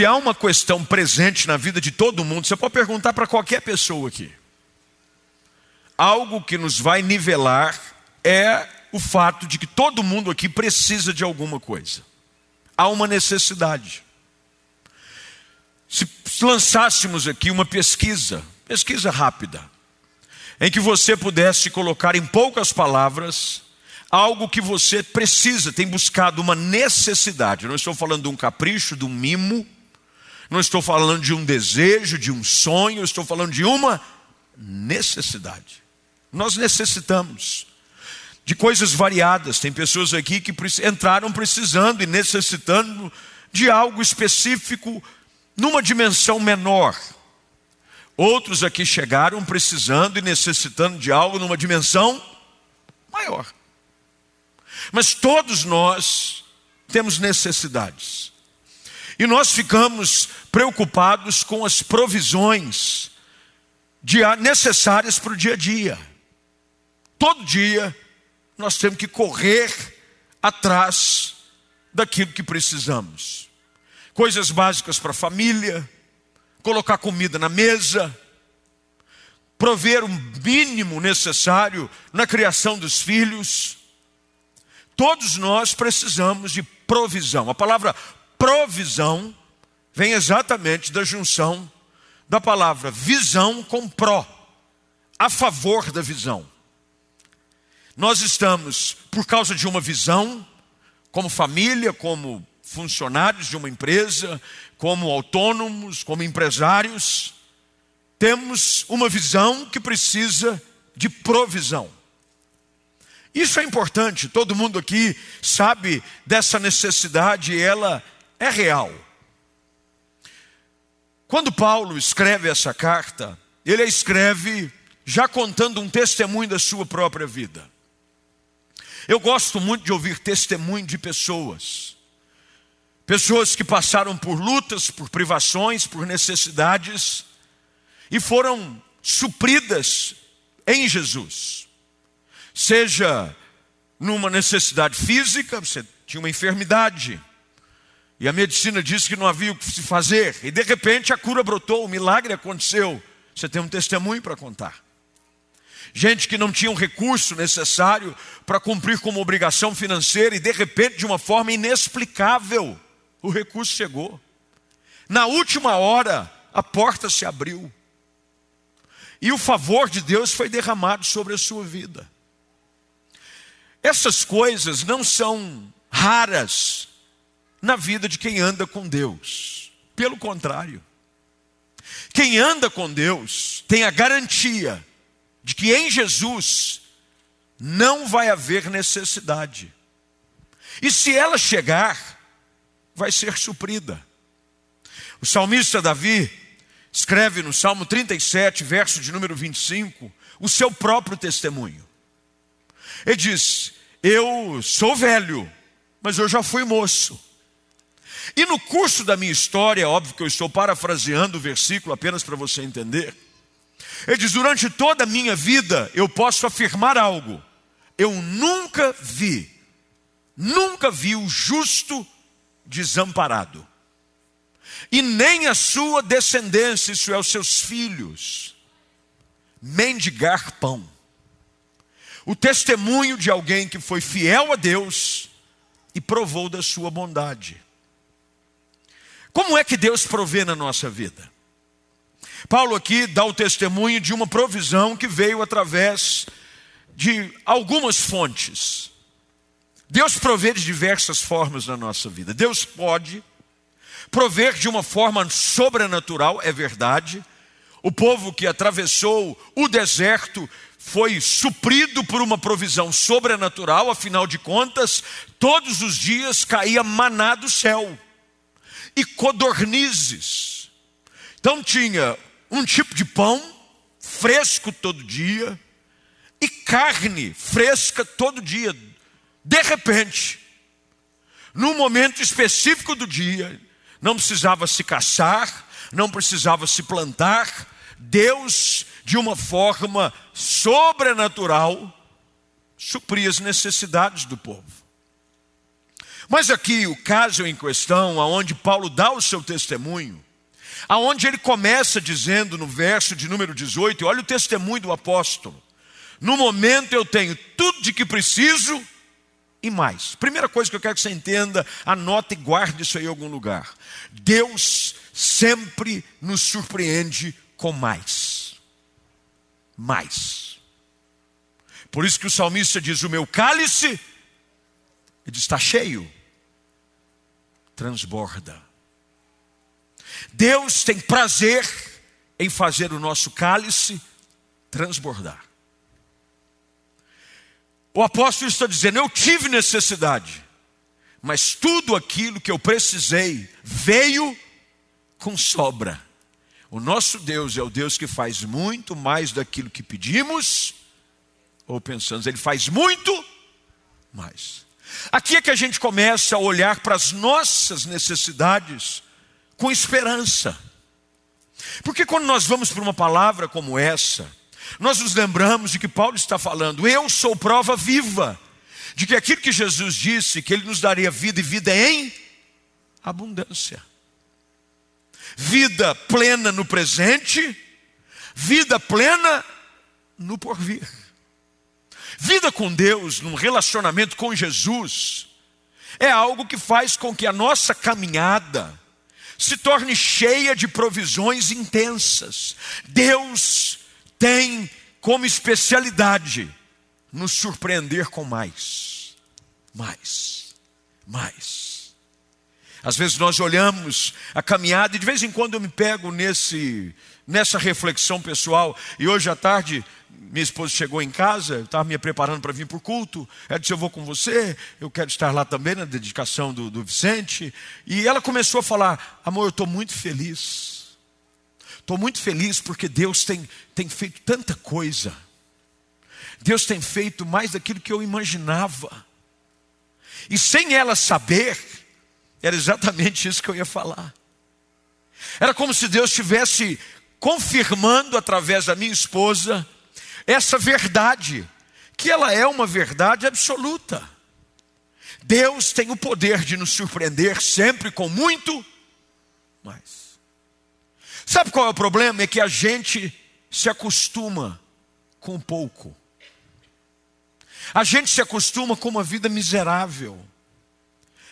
Se há uma questão presente na vida de todo mundo, você pode perguntar para qualquer pessoa aqui. Algo que nos vai nivelar é o fato de que todo mundo aqui precisa de alguma coisa. Há uma necessidade. Se lançássemos aqui uma pesquisa, pesquisa rápida, em que você pudesse colocar em poucas palavras algo que você precisa, tem buscado uma necessidade. Não estou falando de um capricho, de um mimo, não estou falando de um desejo, de um sonho, estou falando de uma necessidade. Nós necessitamos de coisas variadas. Tem pessoas aqui que entraram precisando e necessitando de algo específico numa dimensão menor. Outros aqui chegaram precisando e necessitando de algo numa dimensão maior. Mas todos nós temos necessidades. E nós ficamos preocupados com as provisões necessárias para o dia a dia. Todo dia nós temos que correr atrás daquilo que precisamos. Coisas básicas para a família, colocar comida na mesa, prover o mínimo necessário na criação dos filhos. Todos nós precisamos de provisão. A palavra provisão vem exatamente da junção da palavra visão com pró, a favor da visão. Nós estamos, por causa de uma visão, como família, como funcionários de uma empresa, como autônomos, como empresários, temos uma visão que precisa de provisão. Isso é importante, todo mundo aqui sabe dessa necessidade ela é real. Quando Paulo escreve essa carta, ele a escreve já contando um testemunho da sua própria vida. Eu gosto muito de ouvir testemunho de pessoas. Pessoas que passaram por lutas, por privações, por necessidades e foram supridas em Jesus. Seja numa necessidade física, você tinha uma enfermidade, e a medicina disse que não havia o que se fazer, e de repente a cura brotou, o milagre aconteceu. Você tem um testemunho para contar gente que não tinha um recurso necessário para cumprir com uma obrigação financeira e de repente, de uma forma inexplicável, o recurso chegou. Na última hora, a porta se abriu. E o favor de Deus foi derramado sobre a sua vida. Essas coisas não são raras na vida de quem anda com Deus. Pelo contrário, quem anda com Deus tem a garantia de que em Jesus não vai haver necessidade. E se ela chegar, vai ser suprida. O salmista Davi escreve no Salmo 37, verso de número 25, o seu próprio testemunho. Ele diz: Eu sou velho, mas eu já fui moço. E no curso da minha história, óbvio que eu estou parafraseando o versículo apenas para você entender. Ele diz: durante toda a minha vida eu posso afirmar algo. Eu nunca vi, nunca vi o justo desamparado, e nem a sua descendência, isso é, os seus filhos, mendigar pão. O testemunho de alguém que foi fiel a Deus e provou da sua bondade. Como é que Deus provê na nossa vida? Paulo aqui dá o testemunho de uma provisão que veio através de algumas fontes. Deus provê de diversas formas na nossa vida. Deus pode prover de uma forma sobrenatural, é verdade. O povo que atravessou o deserto foi suprido por uma provisão sobrenatural, afinal de contas, todos os dias caía maná do céu e codornizes. Então tinha um tipo de pão fresco todo dia e carne fresca todo dia. De repente, num momento específico do dia, não precisava se caçar, não precisava se plantar, Deus, de uma forma sobrenatural, supria as necessidades do povo. Mas aqui o caso em questão, aonde Paulo dá o seu testemunho, aonde ele começa dizendo no verso de número 18, olha o testemunho do apóstolo. No momento eu tenho tudo de que preciso e mais. Primeira coisa que eu quero que você entenda, anote e guarde isso aí em algum lugar. Deus sempre nos surpreende com mais. Mais. Por isso que o salmista diz: O meu cálice, ele está cheio, transborda. Deus tem prazer em fazer o nosso cálice transbordar. O apóstolo está dizendo: Eu tive necessidade, mas tudo aquilo que eu precisei veio com sobra. O nosso Deus é o Deus que faz muito mais daquilo que pedimos ou pensamos, ele faz muito mais. Aqui é que a gente começa a olhar para as nossas necessidades com esperança. Porque quando nós vamos para uma palavra como essa, nós nos lembramos de que Paulo está falando, eu sou prova viva, de que aquilo que Jesus disse, que Ele nos daria vida e vida em abundância. Vida plena no presente, vida plena no porvir. Vida com Deus, num relacionamento com Jesus, é algo que faz com que a nossa caminhada se torne cheia de provisões intensas. Deus tem como especialidade nos surpreender com mais, mais, mais. Às vezes nós olhamos a caminhada e de vez em quando eu me pego nesse nessa reflexão pessoal. E hoje à tarde minha esposa chegou em casa, estava me preparando para vir para o culto. Ela disse: Eu vou com você, eu quero estar lá também na dedicação do, do Vicente. E ela começou a falar: Amor, eu estou muito feliz. Estou muito feliz porque Deus tem, tem feito tanta coisa. Deus tem feito mais daquilo que eu imaginava. E sem ela saber, era exatamente isso que eu ia falar. Era como se Deus estivesse confirmando através da minha esposa essa verdade, que ela é uma verdade absoluta. Deus tem o poder de nos surpreender sempre com muito mais. Sabe qual é o problema? É que a gente se acostuma com pouco. A gente se acostuma com uma vida miserável.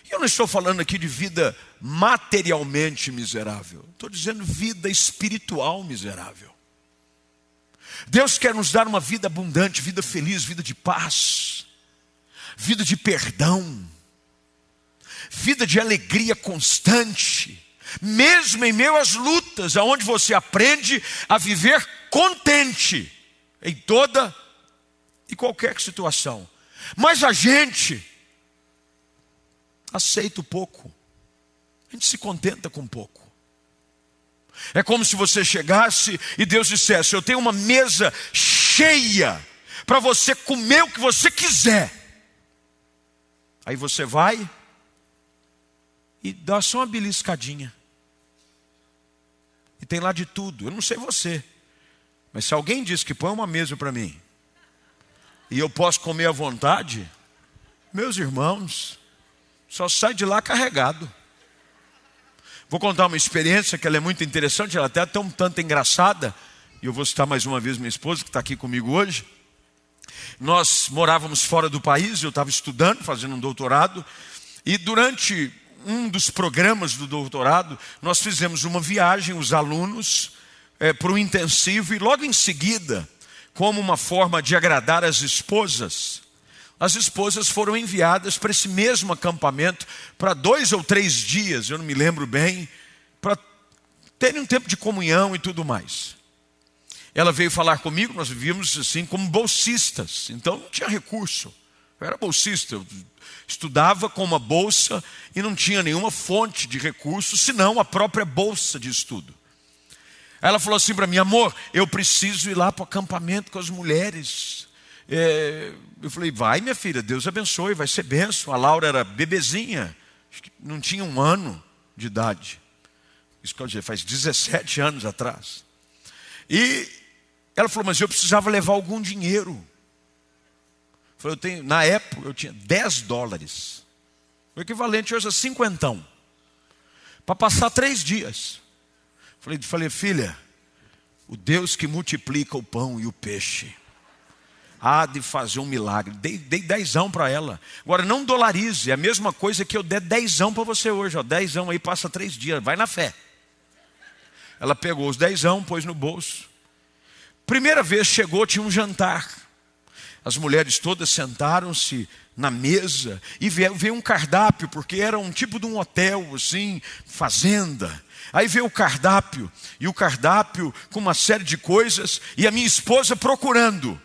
E eu não estou falando aqui de vida materialmente miserável, estou dizendo vida espiritual miserável. Deus quer nos dar uma vida abundante, vida feliz, vida de paz, vida de perdão, vida de alegria constante mesmo em meio às lutas, aonde você aprende a viver contente em toda e qualquer situação. Mas a gente aceita o pouco. A gente se contenta com pouco. É como se você chegasse e Deus dissesse: Eu tenho uma mesa cheia para você comer o que você quiser. Aí você vai e dá só uma beliscadinha. E tem lá de tudo. Eu não sei você. Mas se alguém diz que põe uma mesa para mim e eu posso comer à vontade, meus irmãos, só sai de lá carregado. Vou contar uma experiência que ela é muito interessante, ela até é um tanto engraçada. E eu vou citar mais uma vez minha esposa, que está aqui comigo hoje. Nós morávamos fora do país, eu estava estudando, fazendo um doutorado, e durante um dos programas do doutorado, nós fizemos uma viagem, os alunos, é, para o intensivo, e logo em seguida, como uma forma de agradar as esposas, as esposas foram enviadas para esse mesmo acampamento para dois ou três dias, eu não me lembro bem, para terem um tempo de comunhão e tudo mais. Ela veio falar comigo, nós vivíamos assim como bolsistas, então não tinha recurso. Eu era bolsista, eu estudava com uma bolsa e não tinha nenhuma fonte de recursos, senão a própria bolsa de estudo. Ela falou assim para mim, amor, eu preciso ir lá para o acampamento com as mulheres. É, eu falei, vai minha filha, Deus abençoe, vai ser benção. A Laura era bebezinha, não tinha um ano de idade. Isso quer dizer, faz 17 anos atrás. E ela falou, mas eu precisava levar algum dinheiro. Eu tenho, na época eu tinha 10 dólares. O equivalente hoje a cinquentão. Para passar três dias. Falei, falei, filha, o Deus que multiplica o pão e o peixe há de fazer um milagre. Dei, dei dezão para ela. Agora, não dolarize, é a mesma coisa que eu der dezão para você hoje. Ó, dezão aí passa três dias, vai na fé. Ela pegou os dezão, pôs no bolso. Primeira vez chegou, tinha um jantar. As mulheres todas sentaram-se na mesa e veio, um cardápio, porque era um tipo de um hotel, assim, fazenda. Aí veio o cardápio, e o cardápio com uma série de coisas, e a minha esposa procurando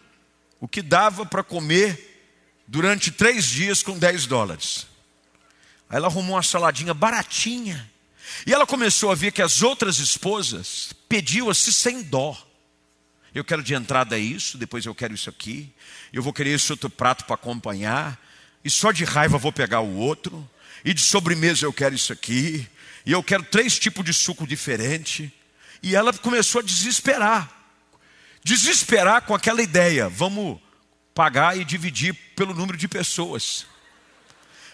o que dava para comer durante três dias com 10 dólares. Aí ela arrumou uma saladinha baratinha. E ela começou a ver que as outras esposas pediam-se sem dó. Eu quero de entrada isso, depois eu quero isso aqui, eu vou querer esse outro prato para acompanhar, e só de raiva vou pegar o outro, e de sobremesa eu quero isso aqui, e eu quero três tipos de suco diferente. E ela começou a desesperar desesperar com aquela ideia, vamos pagar e dividir pelo número de pessoas.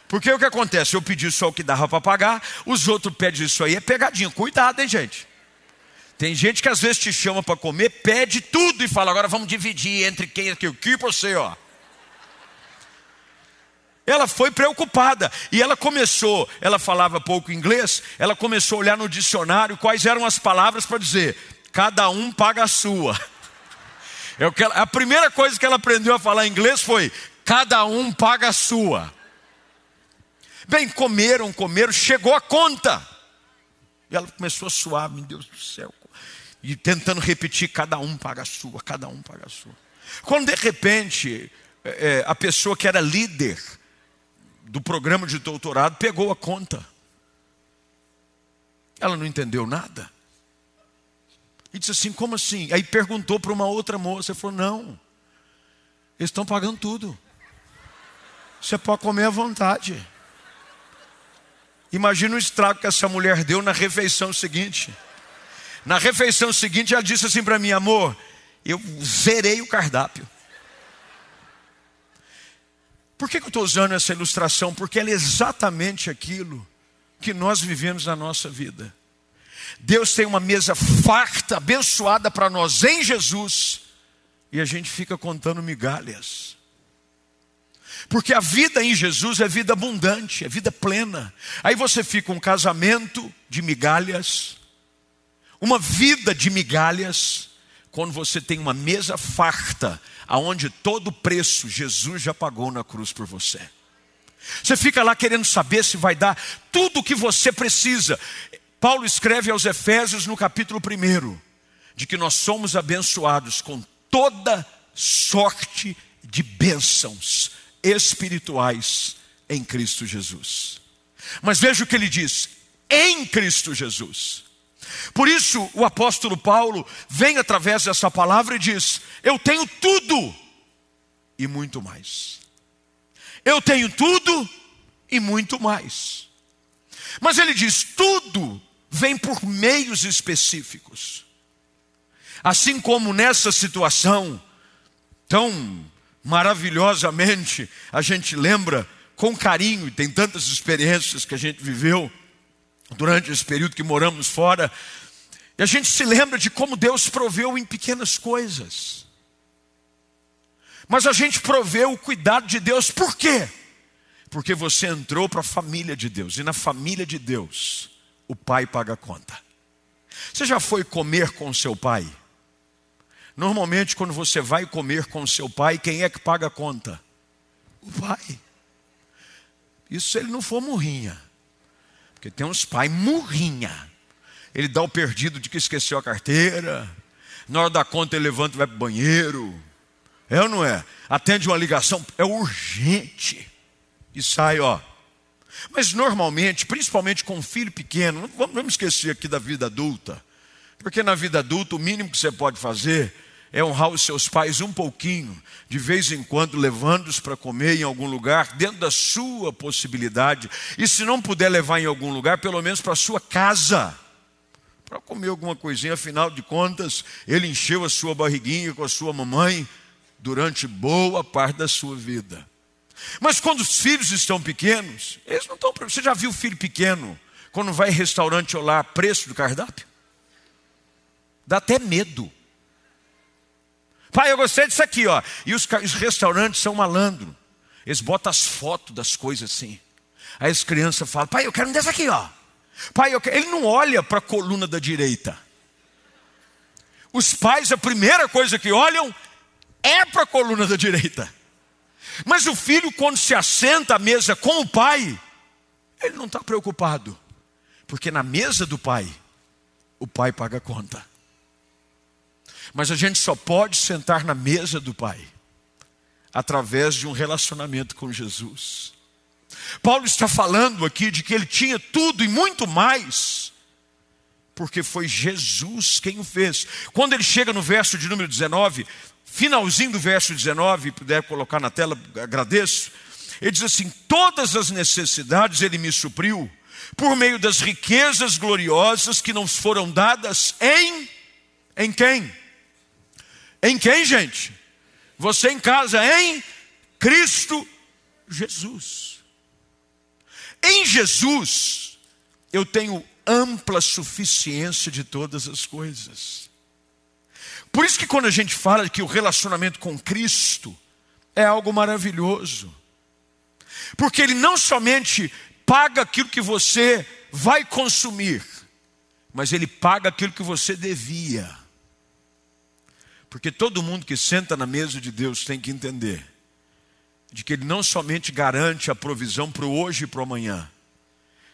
Porque o que acontece? Eu pedi só o que dava para pagar, os outros pedem isso aí, é pegadinha. Cuidado, hein, gente? Tem gente que às vezes te chama para comer, pede tudo e fala, agora vamos dividir entre quem aqui, o que você, ó. Ela foi preocupada e ela começou, ela falava pouco inglês, ela começou a olhar no dicionário quais eram as palavras para dizer: cada um paga a sua. Ela, a primeira coisa que ela aprendeu a falar inglês foi: cada um paga a sua. Bem, comeram, comeram, chegou a conta. E ela começou a suar, meu Deus do céu. E tentando repetir: cada um paga a sua, cada um paga a sua. Quando de repente é, é a pessoa que era líder do programa de doutorado pegou a conta. Ela não entendeu nada. E disse assim: como assim? Aí perguntou para uma outra moça. Ele falou: não, eles estão pagando tudo. Você pode comer à vontade. Imagina o estrago que essa mulher deu na refeição seguinte. Na refeição seguinte, ela disse assim para mim: amor, eu zerei o cardápio. Por que, que eu estou usando essa ilustração? Porque ela é exatamente aquilo que nós vivemos na nossa vida. Deus tem uma mesa farta, abençoada para nós em Jesus, e a gente fica contando migalhas. Porque a vida em Jesus é vida abundante, é vida plena. Aí você fica um casamento de migalhas, uma vida de migalhas, quando você tem uma mesa farta, aonde todo preço Jesus já pagou na cruz por você. Você fica lá querendo saber se vai dar tudo o que você precisa. Paulo escreve aos Efésios no capítulo 1 de que nós somos abençoados com toda sorte de bênçãos espirituais em Cristo Jesus. Mas veja o que ele diz: em Cristo Jesus. Por isso, o apóstolo Paulo vem através dessa palavra e diz: Eu tenho tudo e muito mais. Eu tenho tudo e muito mais. Mas ele diz: tudo vem por meios específicos. Assim como nessa situação, tão maravilhosamente, a gente lembra com carinho, e tem tantas experiências que a gente viveu durante esse período que moramos fora, e a gente se lembra de como Deus proveu em pequenas coisas. Mas a gente proveu o cuidado de Deus, por quê? Porque você entrou para a família de Deus, e na família de Deus, o pai paga a conta. Você já foi comer com seu pai? Normalmente, quando você vai comer com seu pai, quem é que paga a conta? O pai. Isso se ele não for murrinha. Porque tem uns pais murrinha. Ele dá o perdido de que esqueceu a carteira. Na hora da conta, ele levanta e vai para o banheiro. É ou não é? Atende uma ligação, é urgente. E sai, ó, mas normalmente, principalmente com um filho pequeno, vamos esquecer aqui da vida adulta, porque na vida adulta o mínimo que você pode fazer é honrar os seus pais um pouquinho, de vez em quando levando-os para comer em algum lugar, dentro da sua possibilidade, e se não puder levar em algum lugar, pelo menos para a sua casa, para comer alguma coisinha, afinal de contas, ele encheu a sua barriguinha com a sua mamãe durante boa parte da sua vida. Mas quando os filhos estão pequenos, eles não estão. Você já viu filho pequeno quando vai em restaurante olhar preço do cardápio? Dá até medo. Pai, eu gostei disso aqui, ó. E os, os restaurantes são malandro. Eles botam as fotos das coisas assim. Aí as crianças falam, pai, eu quero um desse aqui, ó. Pai, eu quero... ele não olha para a coluna da direita. Os pais, a primeira coisa que olham é para a coluna da direita. Mas o filho, quando se assenta à mesa com o pai, ele não está preocupado, porque na mesa do pai, o pai paga a conta. Mas a gente só pode sentar na mesa do pai através de um relacionamento com Jesus. Paulo está falando aqui de que ele tinha tudo e muito mais, porque foi Jesus quem o fez. Quando ele chega no verso de número 19, finalzinho do verso 19, puder colocar na tela, agradeço. Ele diz assim: Todas as necessidades ele me supriu, por meio das riquezas gloriosas que nos foram dadas em. Em quem? Em quem, gente? Você em casa, em Cristo Jesus. Em Jesus, eu tenho ampla suficiência de todas as coisas. Por isso que quando a gente fala que o relacionamento com Cristo é algo maravilhoso. Porque ele não somente paga aquilo que você vai consumir, mas ele paga aquilo que você devia. Porque todo mundo que senta na mesa de Deus tem que entender de que ele não somente garante a provisão para o hoje e para o amanhã,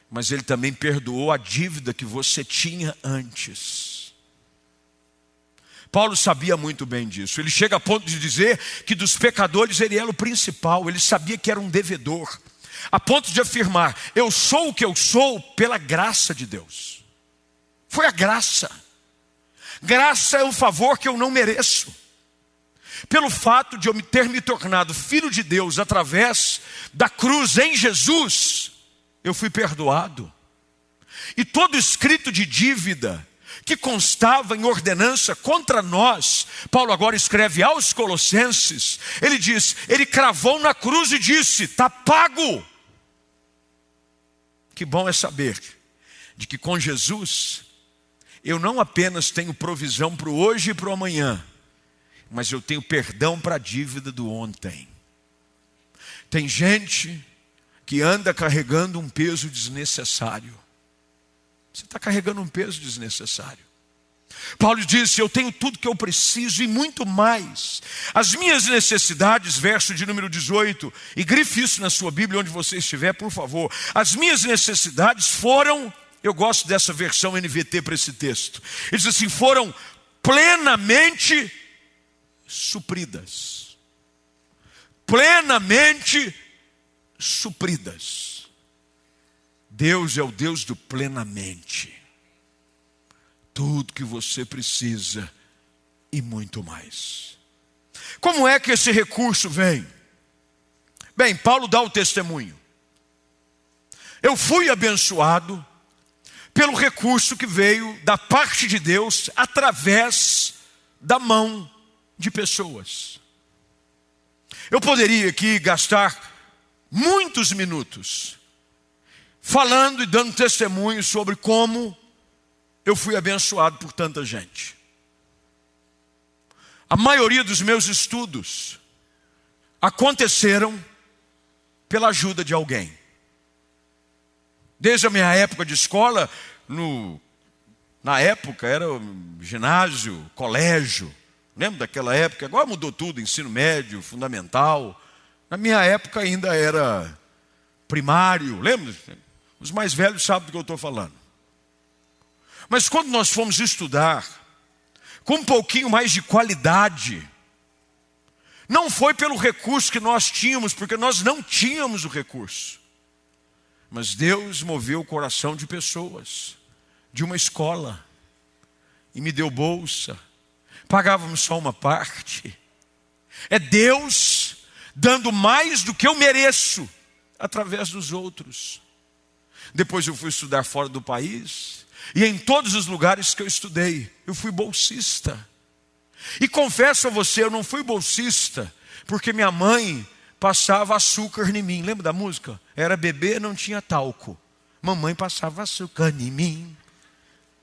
mas ele também perdoou a dívida que você tinha antes. Paulo sabia muito bem disso. Ele chega a ponto de dizer que dos pecadores ele era o principal, ele sabia que era um devedor, a ponto de afirmar: Eu sou o que eu sou pela graça de Deus. Foi a graça. Graça é um favor que eu não mereço. Pelo fato de eu ter me tornado filho de Deus através da cruz em Jesus, eu fui perdoado. E todo escrito de dívida, que constava em ordenança contra nós, Paulo agora escreve aos Colossenses, ele diz: Ele cravou na cruz e disse: Está pago. Que bom é saber de que com Jesus, eu não apenas tenho provisão para o hoje e para o amanhã, mas eu tenho perdão para a dívida do ontem. Tem gente que anda carregando um peso desnecessário. Você está carregando um peso desnecessário. Paulo disse: Eu tenho tudo que eu preciso e muito mais. As minhas necessidades, verso de número 18, e grife isso na sua Bíblia, onde você estiver, por favor. As minhas necessidades foram, eu gosto dessa versão NVT para esse texto. Ele diz assim: foram plenamente supridas. Plenamente supridas. Deus é o Deus do plenamente. Tudo que você precisa e muito mais. Como é que esse recurso vem? Bem, Paulo dá o testemunho. Eu fui abençoado pelo recurso que veio da parte de Deus através da mão de pessoas. Eu poderia aqui gastar muitos minutos falando e dando testemunho sobre como eu fui abençoado por tanta gente. A maioria dos meus estudos aconteceram pela ajuda de alguém. Desde a minha época de escola, no, na época era ginásio, colégio. Lembra daquela época? Agora mudou tudo, ensino médio, fundamental. Na minha época ainda era primário, lembra? Os mais velhos sabem do que eu estou falando. Mas quando nós fomos estudar, com um pouquinho mais de qualidade, não foi pelo recurso que nós tínhamos, porque nós não tínhamos o recurso. Mas Deus moveu o coração de pessoas, de uma escola, e me deu bolsa. Pagávamos só uma parte. É Deus dando mais do que eu mereço através dos outros. Depois eu fui estudar fora do país. E em todos os lugares que eu estudei, eu fui bolsista. E confesso a você, eu não fui bolsista porque minha mãe passava açúcar em mim. Lembra da música? Era bebê, não tinha talco. Mamãe passava açúcar em mim.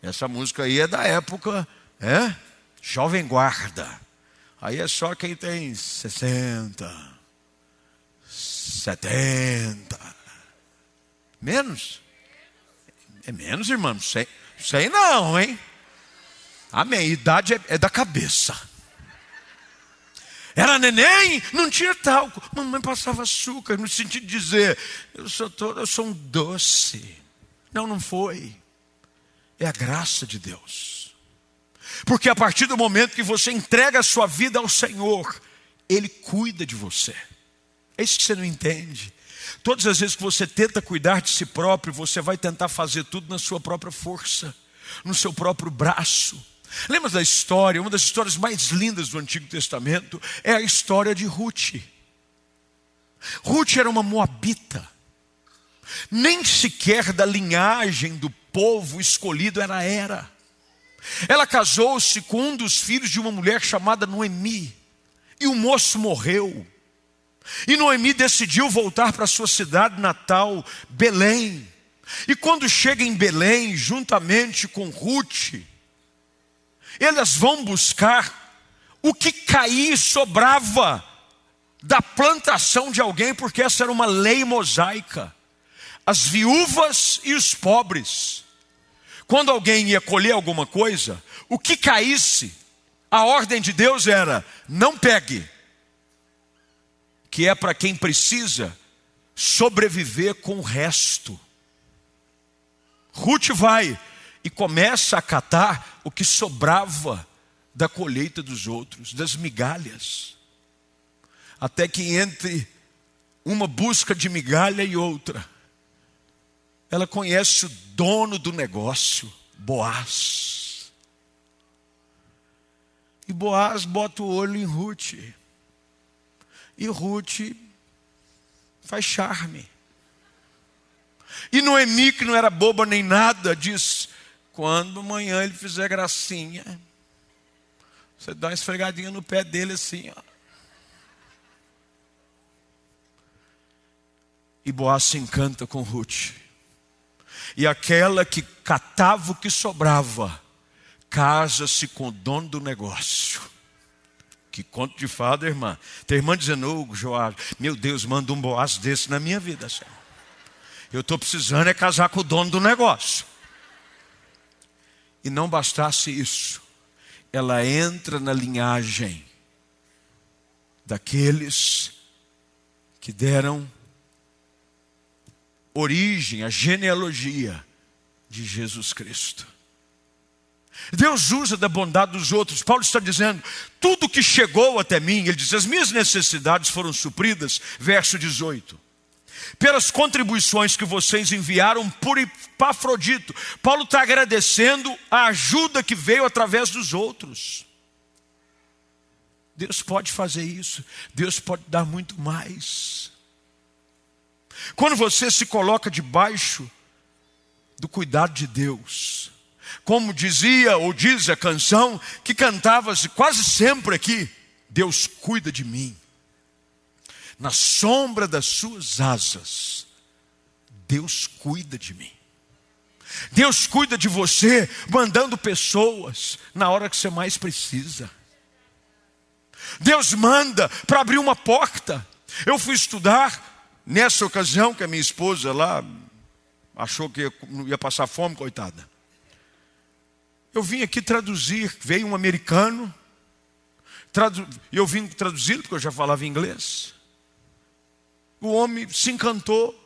Essa música aí é da época, é? Jovem Guarda. Aí é só quem tem 60, 70. Menos? É menos, irmão? Sei, sei não, hein? Amém. Idade é, é da cabeça. Era neném, não tinha talco. Mamãe passava açúcar, no sentido de dizer, eu sou todo, eu sou um doce. Não, não foi. É a graça de Deus. Porque a partir do momento que você entrega a sua vida ao Senhor, Ele cuida de você. É isso que você não entende. Todas as vezes que você tenta cuidar de si próprio, você vai tentar fazer tudo na sua própria força, no seu próprio braço. Lembra da história? Uma das histórias mais lindas do Antigo Testamento é a história de Ruth. Ruth era uma moabita, nem sequer da linhagem do povo escolhido ela era. Ela casou-se com um dos filhos de uma mulher chamada Noemi, e o moço morreu. E Noemi decidiu voltar para sua cidade natal, Belém. E quando chega em Belém, juntamente com Ruth, elas vão buscar o que caía e sobrava da plantação de alguém, porque essa era uma lei mosaica. As viúvas e os pobres. Quando alguém ia colher alguma coisa, o que caísse, a ordem de Deus era: não pegue, que é para quem precisa sobreviver com o resto. Ruth vai e começa a catar o que sobrava da colheita dos outros, das migalhas. Até que entre uma busca de migalha e outra, ela conhece o dono do negócio, Boaz. E Boaz bota o olho em Ruth. E Ruth faz charme. E Noemi, que não era boba nem nada, diz: quando amanhã ele fizer gracinha, você dá uma esfregadinha no pé dele assim, ó. E Boaz se encanta com Ruth. E aquela que catava o que sobrava, casa-se com o dono do negócio. Que conto de fada, irmã. Tem irmã dizendo, oh, Joás, meu Deus, manda um Boaz desse na minha vida, Senhor. Eu estou precisando é casar com o dono do negócio. E não bastasse isso, ela entra na linhagem daqueles que deram origem, a genealogia de Jesus Cristo. Deus usa da bondade dos outros. Paulo está dizendo: tudo que chegou até mim, ele diz, as minhas necessidades foram supridas. Verso 18 pelas contribuições que vocês enviaram por Epafrodito. Paulo está agradecendo a ajuda que veio através dos outros. Deus pode fazer isso, Deus pode dar muito mais. Quando você se coloca debaixo do cuidado de Deus, como dizia ou diz a canção que cantava-se quase sempre aqui: Deus cuida de mim na sombra das suas asas, Deus cuida de mim. Deus cuida de você, mandando pessoas na hora que você mais precisa. Deus manda para abrir uma porta. Eu fui estudar nessa ocasião que a minha esposa lá achou que ia passar fome, coitada. Eu vim aqui traduzir, veio um americano, tradu... eu vim traduzir porque eu já falava inglês. O homem se encantou.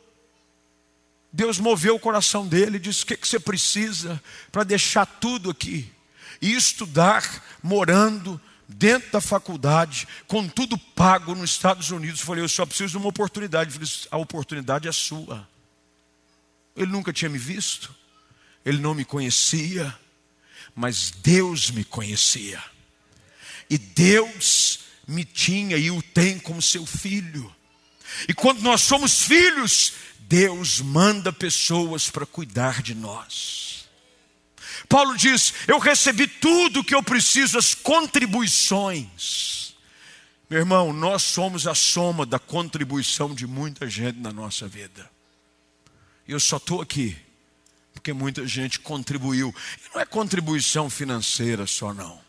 Deus moveu o coração dele e disse: O que, que você precisa para deixar tudo aqui e estudar morando dentro da faculdade, com tudo pago nos Estados Unidos? Eu falei: Eu só preciso de uma oportunidade. falei, a oportunidade é sua. Ele nunca tinha me visto, ele não me conhecia, mas Deus me conhecia. E Deus me tinha e o tem como seu filho. E quando nós somos filhos, Deus manda pessoas para cuidar de nós. Paulo diz: Eu recebi tudo o que eu preciso, as contribuições. Meu irmão, nós somos a soma da contribuição de muita gente na nossa vida. E eu só estou aqui porque muita gente contribuiu. E não é contribuição financeira só, não.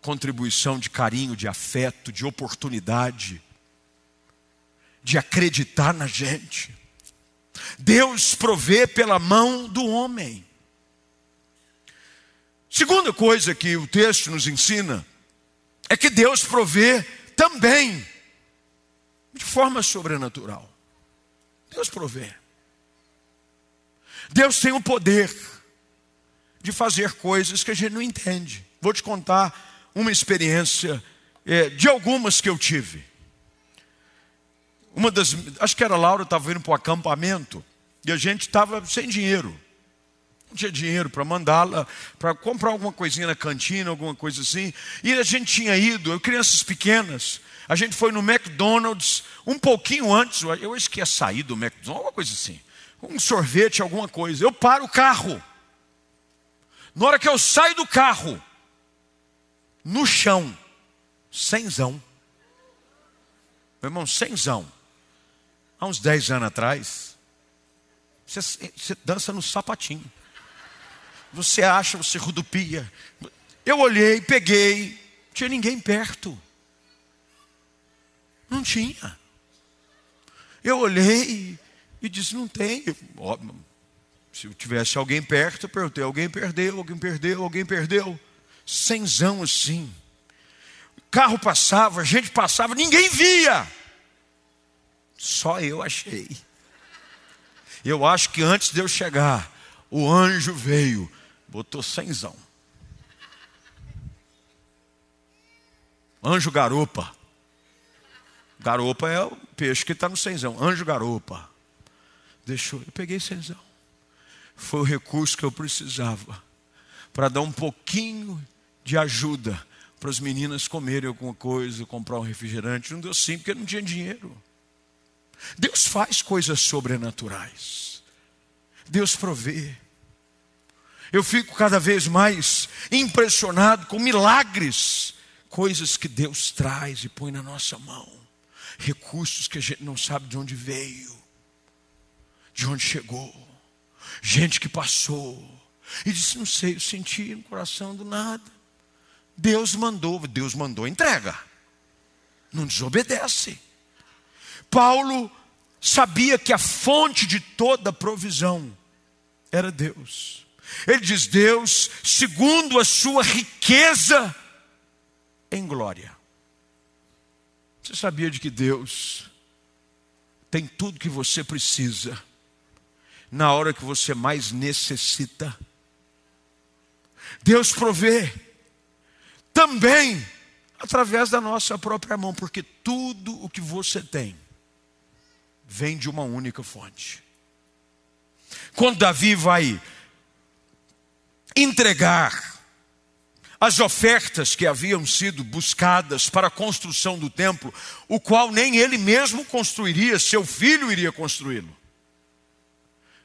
Contribuição de carinho, de afeto, de oportunidade, de acreditar na gente. Deus provê pela mão do homem. Segunda coisa que o texto nos ensina é que Deus provê também de forma sobrenatural. Deus provê. Deus tem o poder de fazer coisas que a gente não entende. Vou te contar uma experiência é, de algumas que eu tive. Uma das, acho que era a Laura, estava indo para o acampamento e a gente estava sem dinheiro não tinha dinheiro para mandá-la, para comprar alguma coisinha na cantina, alguma coisa assim. E a gente tinha ido, crianças pequenas, a gente foi no McDonald's um pouquinho antes, eu acho que ia sair do McDonald's, alguma coisa assim. Um sorvete, alguma coisa. Eu paro o carro. Na hora que eu saio do carro, no chão, cenzão. Meu irmão, cenzão. Há uns 10 anos atrás, você, você dança no sapatinho você acha, você rodopia. Eu olhei, peguei, não tinha ninguém perto. Não tinha. Eu olhei e disse: não tem. se tivesse alguém perto, eu perguntei: alguém perdeu, alguém perdeu, alguém perdeu. Cenzão assim. Carro passava, gente passava, ninguém via. Só eu achei. Eu acho que antes de eu chegar, o anjo veio Botou cenzão. Anjo garopa. Garopa é o peixe que está no cenzão. Anjo garopa. Deixou. Eu peguei cenzão. Foi o recurso que eu precisava para dar um pouquinho de ajuda para as meninas comerem alguma coisa, comprar um refrigerante. Não deu sim, porque não tinha dinheiro. Deus faz coisas sobrenaturais. Deus provê eu fico cada vez mais impressionado com milagres, coisas que Deus traz e põe na nossa mão, recursos que a gente não sabe de onde veio, de onde chegou, gente que passou, e disse: Não sei, eu senti no coração do nada. Deus mandou, Deus mandou, entrega, não desobedece. Paulo sabia que a fonte de toda provisão era Deus. Ele diz: Deus, segundo a sua riqueza em glória. Você sabia de que Deus tem tudo que você precisa na hora que você mais necessita? Deus provê também através da nossa própria mão, porque tudo o que você tem vem de uma única fonte. Quando Davi vai entregar as ofertas que haviam sido buscadas para a construção do templo, o qual nem ele mesmo construiria, seu filho iria construí-lo.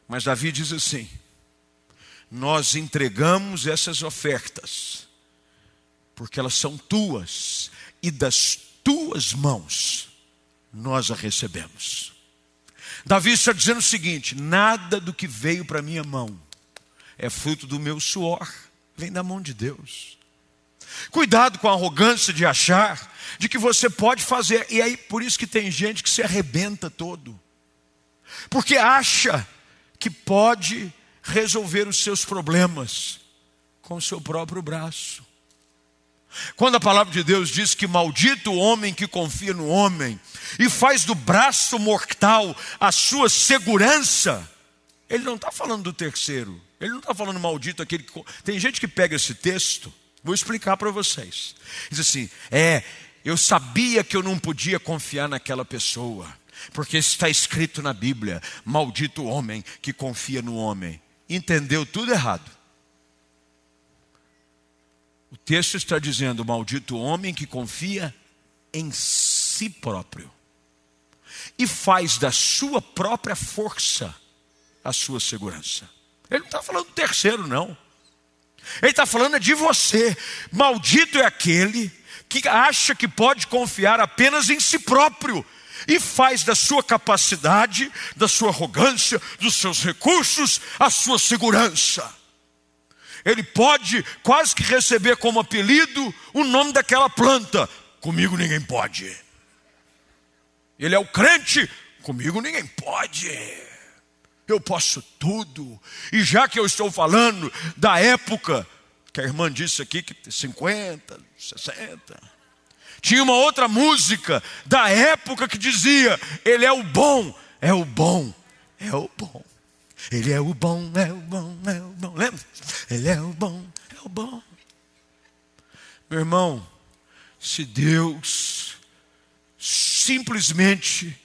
Mas Davi diz assim: Nós entregamos essas ofertas, porque elas são tuas, e das tuas mãos nós a recebemos. Davi está dizendo o seguinte: nada do que veio para minha mão é fruto do meu suor, vem da mão de Deus. Cuidado com a arrogância de achar de que você pode fazer, e aí por isso que tem gente que se arrebenta todo, porque acha que pode resolver os seus problemas com o seu próprio braço. Quando a palavra de Deus diz que maldito o homem que confia no homem e faz do braço mortal a sua segurança, ele não está falando do terceiro, ele não está falando maldito aquele que. Tem gente que pega esse texto, vou explicar para vocês. Diz assim: é, eu sabia que eu não podia confiar naquela pessoa, porque está escrito na Bíblia: maldito o homem que confia no homem. Entendeu tudo errado. O texto está dizendo: maldito o homem que confia em si próprio e faz da sua própria força a sua segurança. Ele não está falando do terceiro, não. Ele está falando de você. Maldito é aquele que acha que pode confiar apenas em si próprio e faz da sua capacidade, da sua arrogância, dos seus recursos, a sua segurança. Ele pode quase que receber como apelido o nome daquela planta. Comigo ninguém pode. Ele é o crente, comigo ninguém pode. Eu posso tudo. E já que eu estou falando da época, que a irmã disse aqui que 50, 60. Tinha uma outra música da época que dizia: Ele é o bom, é o bom, é o bom. Ele é o bom, é o bom, é o bom. Lembra? Ele é o bom, é o bom. Meu irmão, se Deus simplesmente,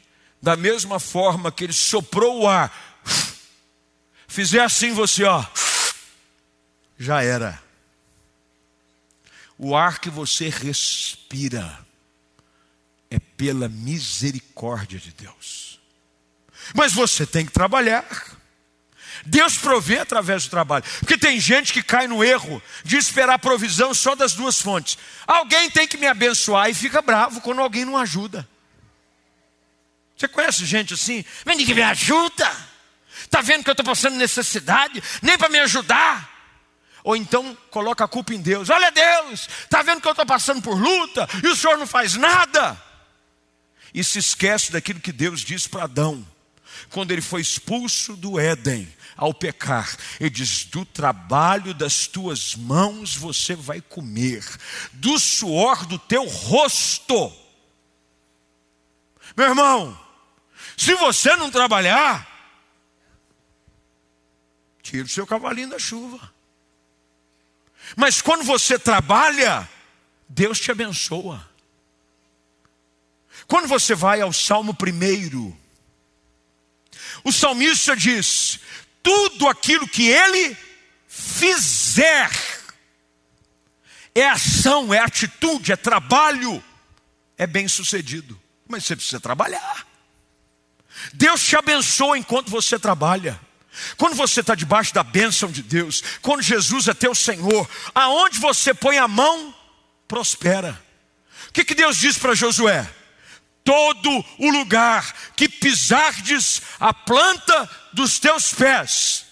da mesma forma que Ele soprou o ar, fizer assim você, ó, já era. O ar que você respira é pela misericórdia de Deus. Mas você tem que trabalhar. Deus provê através do trabalho. Porque tem gente que cai no erro de esperar provisão só das duas fontes. Alguém tem que me abençoar e fica bravo quando alguém não ajuda. Você conhece gente assim? Mas ninguém me ajuda. Está vendo que eu estou passando necessidade? Nem para me ajudar. Ou então coloca a culpa em Deus. Olha Deus, está vendo que eu estou passando por luta e o Senhor não faz nada. E se esquece daquilo que Deus disse para Adão, quando ele foi expulso do Éden ao pecar. Ele diz: Do trabalho das tuas mãos você vai comer, do suor do teu rosto. Meu irmão, se você não trabalhar, tira o seu cavalinho da chuva. Mas quando você trabalha, Deus te abençoa. Quando você vai ao Salmo 1, o salmista diz: tudo aquilo que ele fizer é ação, é atitude, é trabalho, é bem sucedido. Mas você precisa trabalhar. Deus te abençoa enquanto você trabalha. Quando você está debaixo da bênção de Deus, quando Jesus é teu Senhor, aonde você põe a mão, prospera. O que, que Deus diz para Josué? Todo o lugar que pisardes a planta dos teus pés,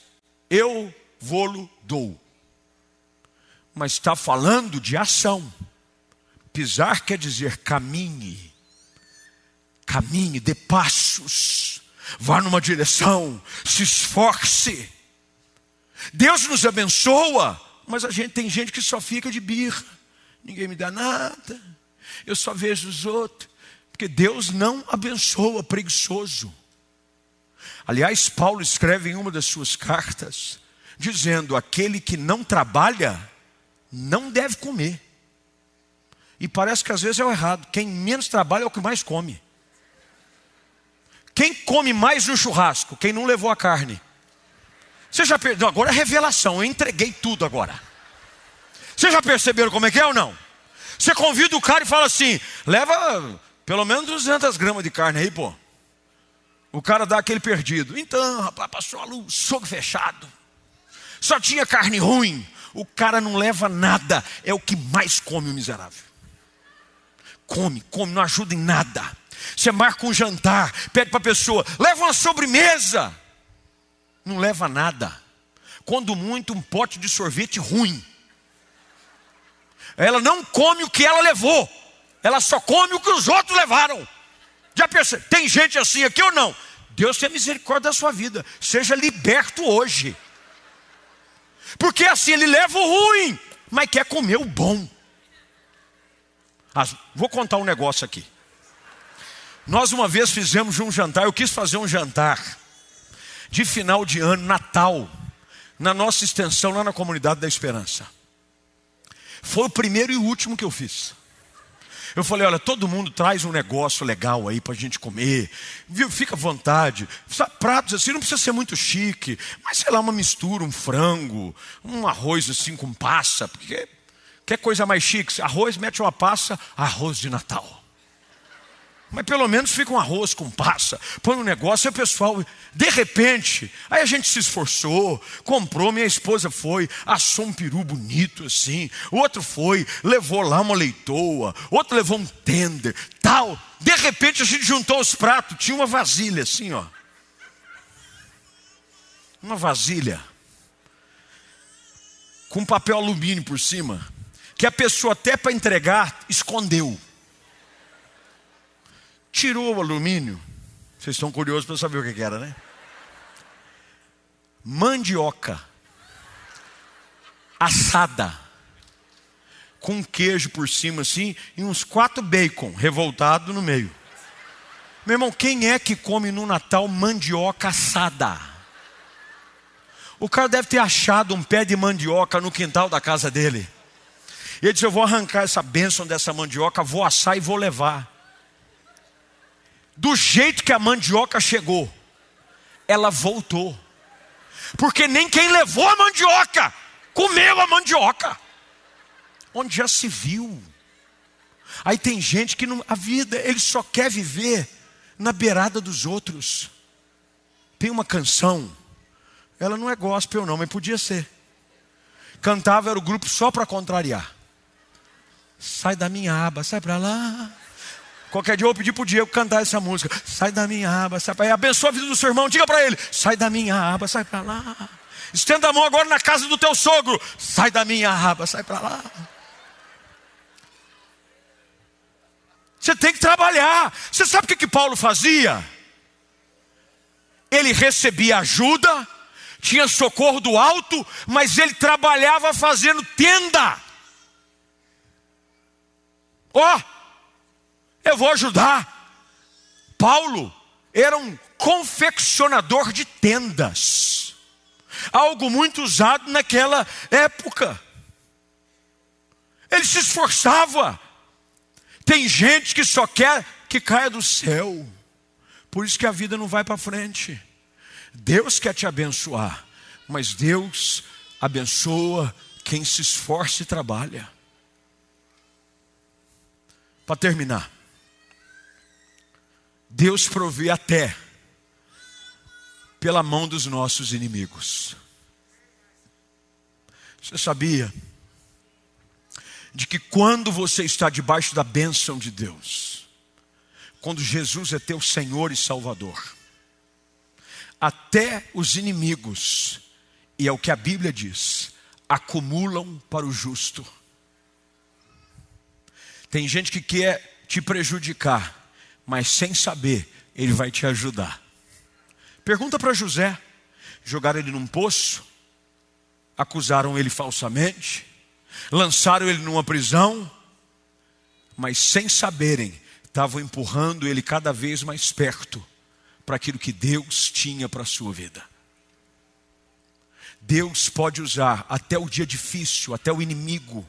eu vou-lo dou. Mas está falando de ação. Pisar quer dizer caminhe, caminhe, dê passos vá numa direção, se esforce. Deus nos abençoa, mas a gente tem gente que só fica de birra. Ninguém me dá nada. Eu só vejo os outros. Porque Deus não abençoa preguiçoso. Aliás, Paulo escreve em uma das suas cartas, dizendo: aquele que não trabalha, não deve comer. E parece que às vezes é o errado. Quem menos trabalha é o que mais come. Quem come mais no churrasco? Quem não levou a carne. Você já perdeu? Agora é revelação, eu entreguei tudo agora. Vocês já perceberam como é que é ou não? Você convida o cara e fala assim: leva pelo menos 200 gramas de carne aí, pô. O cara dá aquele perdido. Então, rapaz, passou a luz, soco fechado. Só tinha carne ruim. O cara não leva nada. É o que mais come o miserável. Come, come, não ajuda em nada. Você marca um jantar, pede para a pessoa, leva uma sobremesa. Não leva nada. Quando muito, um pote de sorvete ruim. Ela não come o que ela levou, ela só come o que os outros levaram. Já percebe? Tem gente assim aqui ou não? Deus tenha misericórdia da sua vida. Seja liberto hoje. Porque assim ele leva o ruim, mas quer comer o bom. Ah, vou contar um negócio aqui. Nós uma vez fizemos um jantar, eu quis fazer um jantar de final de ano, Natal, na nossa extensão lá na comunidade da Esperança. Foi o primeiro e último que eu fiz. Eu falei: olha, todo mundo traz um negócio legal aí para a gente comer, viu? Fica à vontade. Pratos assim, não precisa ser muito chique, mas sei lá, uma mistura, um frango, um arroz assim com passa, porque quer coisa mais chique? Arroz, mete uma passa, arroz de Natal. Mas pelo menos fica um arroz com passa, põe um negócio, aí o pessoal, de repente, aí a gente se esforçou, comprou, minha esposa foi, assou um peru bonito assim, outro foi, levou lá uma leitoa, outro levou um tender, tal. De repente a gente juntou os pratos, tinha uma vasilha assim, ó. Uma vasilha com papel alumínio por cima, que a pessoa até para entregar escondeu tirou o alumínio. Vocês estão curiosos para saber o que era, né? Mandioca assada com queijo por cima assim e uns quatro bacon revoltado no meio. Meu irmão, quem é que come no Natal mandioca assada? O cara deve ter achado um pé de mandioca no quintal da casa dele. E ele disse: Eu vou arrancar essa bênção dessa mandioca, vou assar e vou levar do jeito que a mandioca chegou, ela voltou. Porque nem quem levou a mandioca comeu a mandioca. Onde já se viu. Aí tem gente que não, a vida, ele só quer viver na beirada dos outros. Tem uma canção, ela não é gospel não, mas podia ser. Cantava era o grupo só para contrariar. Sai da minha aba, sai para lá. Qualquer dia eu vou pedir para o Diego cantar essa música. Sai da minha aba, sai para Abençoa a vida do seu irmão. Diga para ele: sai da minha aba, sai para lá. Estenda a mão agora na casa do teu sogro. Sai da minha aba, sai para lá. Você tem que trabalhar. Você sabe o que, que Paulo fazia? Ele recebia ajuda, tinha socorro do alto, mas ele trabalhava fazendo tenda. Ó, oh, eu vou ajudar. Paulo era um confeccionador de tendas, algo muito usado naquela época. Ele se esforçava. Tem gente que só quer que caia do céu, por isso que a vida não vai para frente. Deus quer te abençoar, mas Deus abençoa quem se esforça e trabalha. Para terminar, Deus provê até pela mão dos nossos inimigos. Você sabia de que quando você está debaixo da bênção de Deus, quando Jesus é teu Senhor e Salvador, até os inimigos, e é o que a Bíblia diz, acumulam para o justo. Tem gente que quer te prejudicar, mas sem saber, ele vai te ajudar. Pergunta para José: jogaram ele num poço, acusaram ele falsamente, lançaram ele numa prisão, mas sem saberem, estavam empurrando ele cada vez mais perto para aquilo que Deus tinha para a sua vida. Deus pode usar até o dia difícil, até o inimigo,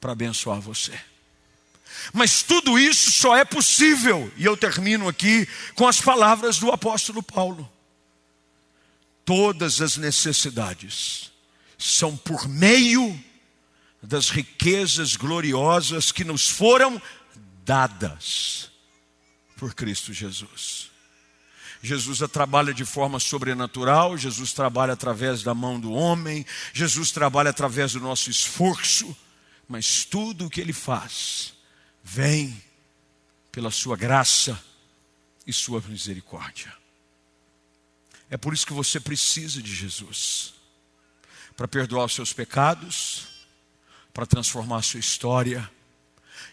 para abençoar você. Mas tudo isso só é possível, e eu termino aqui com as palavras do apóstolo Paulo. Todas as necessidades são por meio das riquezas gloriosas que nos foram dadas por Cristo Jesus. Jesus trabalha de forma sobrenatural, Jesus trabalha através da mão do homem, Jesus trabalha através do nosso esforço, mas tudo o que ele faz vem pela sua graça e sua misericórdia. É por isso que você precisa de Jesus para perdoar os seus pecados, para transformar a sua história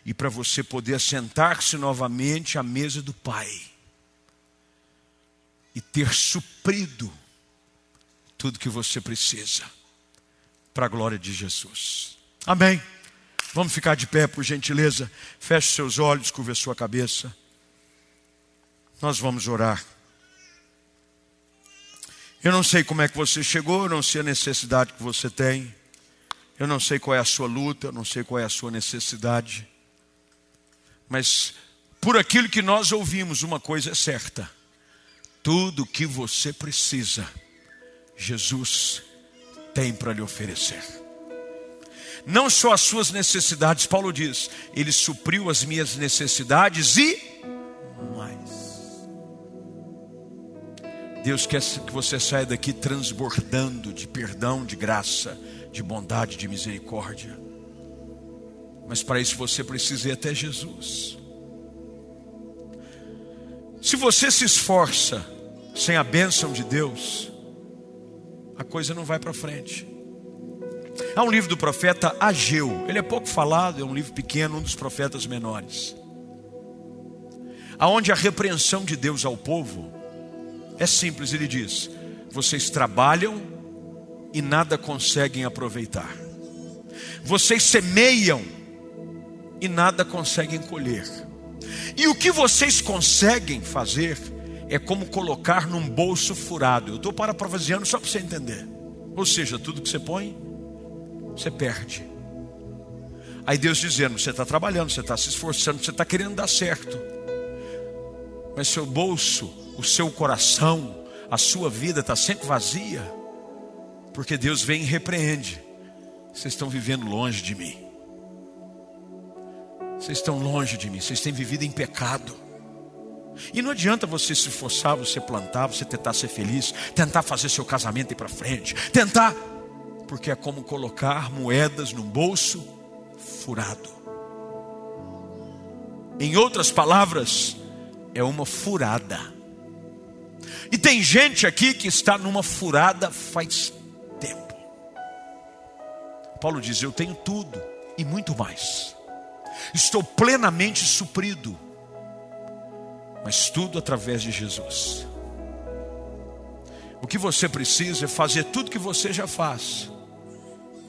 e para você poder sentar-se novamente à mesa do Pai e ter suprido tudo que você precisa para a glória de Jesus. Amém. Vamos ficar de pé, por gentileza. Feche seus olhos, curva sua cabeça. Nós vamos orar. Eu não sei como é que você chegou, eu não sei a necessidade que você tem. Eu não sei qual é a sua luta, eu não sei qual é a sua necessidade. Mas por aquilo que nós ouvimos, uma coisa é certa: tudo o que você precisa, Jesus tem para lhe oferecer não só as suas necessidades, Paulo diz, ele supriu as minhas necessidades e mais. Deus quer que você saia daqui transbordando de perdão, de graça, de bondade, de misericórdia. Mas para isso você precisa ir até Jesus. Se você se esforça sem a bênção de Deus, a coisa não vai para frente. Há um livro do profeta Ageu, ele é pouco falado, é um livro pequeno, um dos profetas menores. Aonde a repreensão de Deus ao povo é simples, ele diz: vocês trabalham e nada conseguem aproveitar. Vocês semeiam e nada conseguem colher. E o que vocês conseguem fazer é como colocar num bolso furado. Eu estou parafraseando só para você entender. Ou seja, tudo que você põe, você perde. Aí Deus dizendo: você está trabalhando, você está se esforçando, você está querendo dar certo. Mas seu bolso, o seu coração, a sua vida está sempre vazia, porque Deus vem e repreende. Vocês estão vivendo longe de mim. Vocês estão longe de mim, vocês têm vivido em pecado. E não adianta você se esforçar, você plantar, você tentar ser feliz, tentar fazer seu casamento ir para frente, tentar, porque é como colocar moedas num bolso furado. Em outras palavras, é uma furada. E tem gente aqui que está numa furada faz tempo. Paulo diz: Eu tenho tudo e muito mais. Estou plenamente suprido mas tudo através de Jesus. O que você precisa é fazer tudo que você já faz,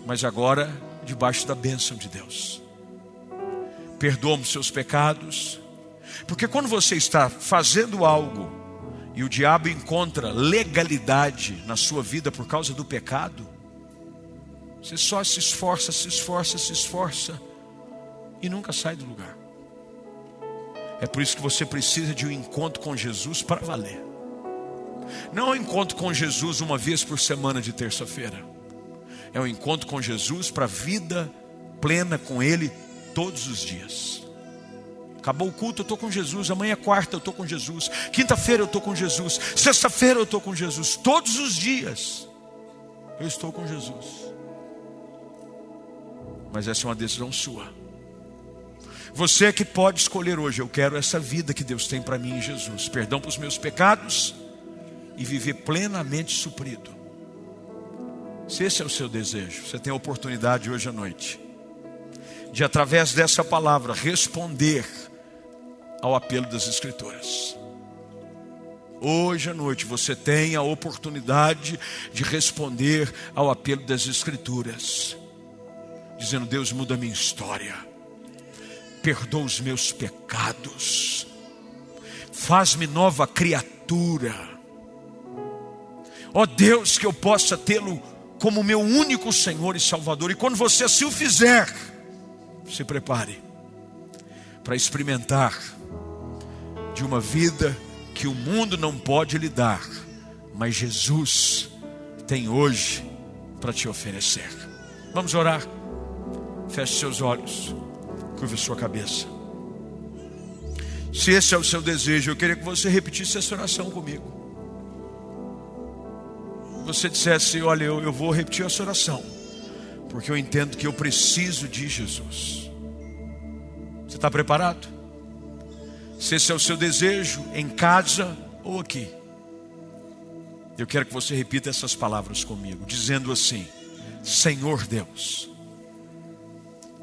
mas agora debaixo da bênção de Deus. Perdoa os seus pecados, porque quando você está fazendo algo e o diabo encontra legalidade na sua vida por causa do pecado, você só se esforça, se esforça, se esforça e nunca sai do lugar. É por isso que você precisa de um encontro com Jesus para valer. Não um encontro com Jesus uma vez por semana de terça-feira. É um encontro com Jesus para vida plena com Ele todos os dias. Acabou o culto, eu estou com Jesus. Amanhã é quarta, eu estou com Jesus. Quinta-feira eu estou com Jesus. Sexta-feira eu estou com Jesus. Todos os dias eu estou com Jesus. Mas essa é uma decisão sua. Você é que pode escolher hoje, eu quero essa vida que Deus tem para mim em Jesus, perdão para os meus pecados e viver plenamente suprido. Se esse é o seu desejo, você tem a oportunidade hoje à noite de, através dessa palavra, responder ao apelo das Escrituras. Hoje à noite você tem a oportunidade de responder ao apelo das Escrituras, dizendo: Deus muda a minha história perdoa os meus pecados, faz-me nova criatura. Ó oh Deus, que eu possa tê-lo como meu único Senhor e Salvador. E quando você assim o fizer, se prepare para experimentar de uma vida que o mundo não pode lhe dar, mas Jesus tem hoje para te oferecer. Vamos orar. Feche seus olhos. Curva sua cabeça. Se esse é o seu desejo, eu queria que você repetisse essa oração comigo. Você dissesse: Olha, eu, eu vou repetir essa oração, porque eu entendo que eu preciso de Jesus. Você está preparado? Se esse é o seu desejo, em casa ou aqui, eu quero que você repita essas palavras comigo, dizendo assim: Senhor Deus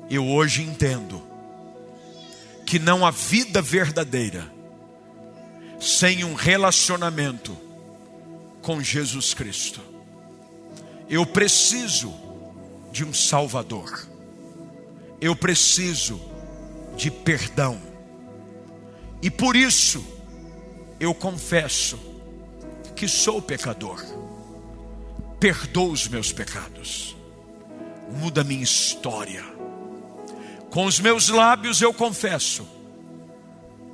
eu hoje entendo que não há vida verdadeira sem um relacionamento com Jesus Cristo. Eu preciso de um Salvador. Eu preciso de perdão. E por isso eu confesso que sou pecador. Perdoa os meus pecados. Muda minha história com os meus lábios eu confesso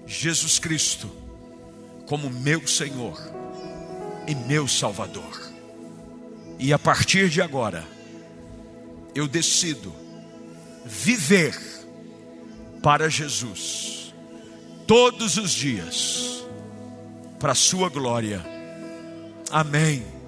Jesus Cristo como meu Senhor e meu Salvador. E a partir de agora, eu decido viver para Jesus todos os dias, para a Sua glória Amém.